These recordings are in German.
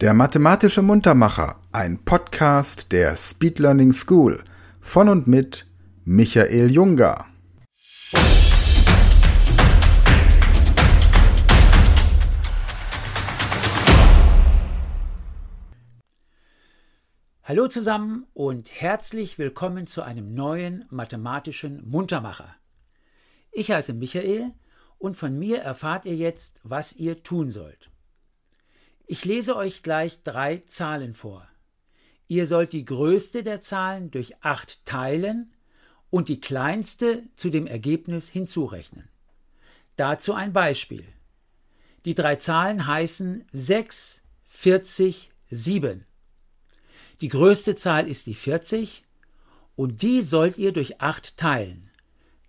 Der mathematische Muntermacher, ein Podcast der Speed Learning School von und mit Michael Junger. Hallo zusammen und herzlich willkommen zu einem neuen mathematischen Muntermacher. Ich heiße Michael und von mir erfahrt ihr jetzt, was ihr tun sollt. Ich lese euch gleich drei Zahlen vor. Ihr sollt die größte der Zahlen durch acht teilen und die kleinste zu dem Ergebnis hinzurechnen. Dazu ein Beispiel. Die drei Zahlen heißen 6, 40, 7. Die größte Zahl ist die 40 und die sollt ihr durch 8 teilen.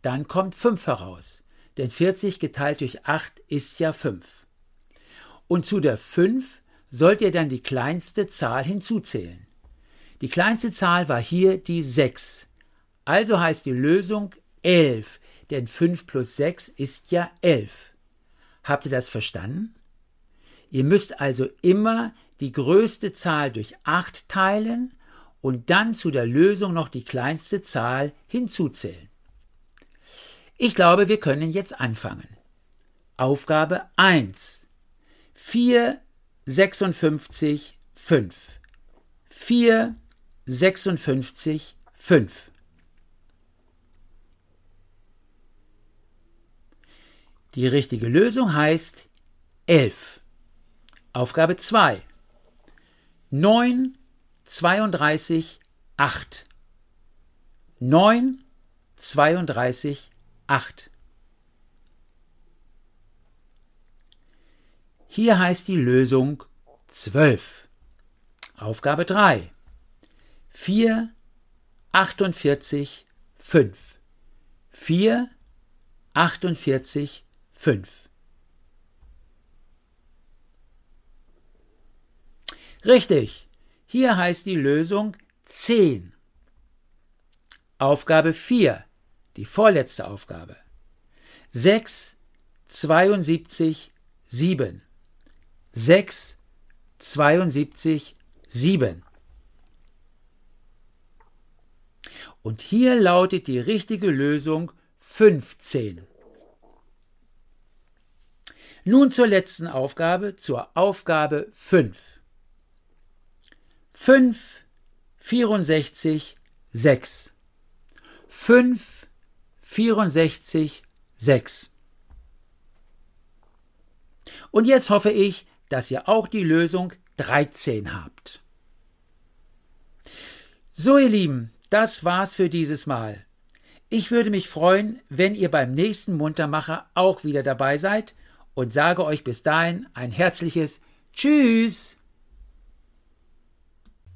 Dann kommt 5 heraus, denn 40 geteilt durch 8 ist ja 5 und zu der 5 sollt ihr dann die kleinste Zahl hinzuzählen. Die kleinste Zahl war hier die 6. Also heißt die Lösung 11, denn 5 plus 6 ist ja 11. Habt ihr das verstanden? Ihr müsst also immer die größte Zahl durch 8 teilen und dann zu der Lösung noch die kleinste Zahl hinzuzählen. Ich glaube, wir können jetzt anfangen. Aufgabe 1. 4, 56, 5. 4, 56, 5. Die richtige Lösung heißt 11. Aufgabe 2. 9, 32, 8. 9, 32, 8. Hier heißt die Lösung 12. Aufgabe 3. 4, 48, 5. 4, 48, 5. Richtig. Hier heißt die Lösung 10. Aufgabe 4. Die vorletzte Aufgabe. 6, 72, 7. 6, 72, 7. Und hier lautet die richtige Lösung 15. Nun zur letzten Aufgabe, zur Aufgabe 5. 5, 64, 6. 5, 64, 6. Und jetzt hoffe ich, dass ihr auch die Lösung 13 habt. So ihr Lieben, das war's für dieses Mal. Ich würde mich freuen, wenn ihr beim nächsten Muntermacher auch wieder dabei seid und sage euch bis dahin ein herzliches Tschüss.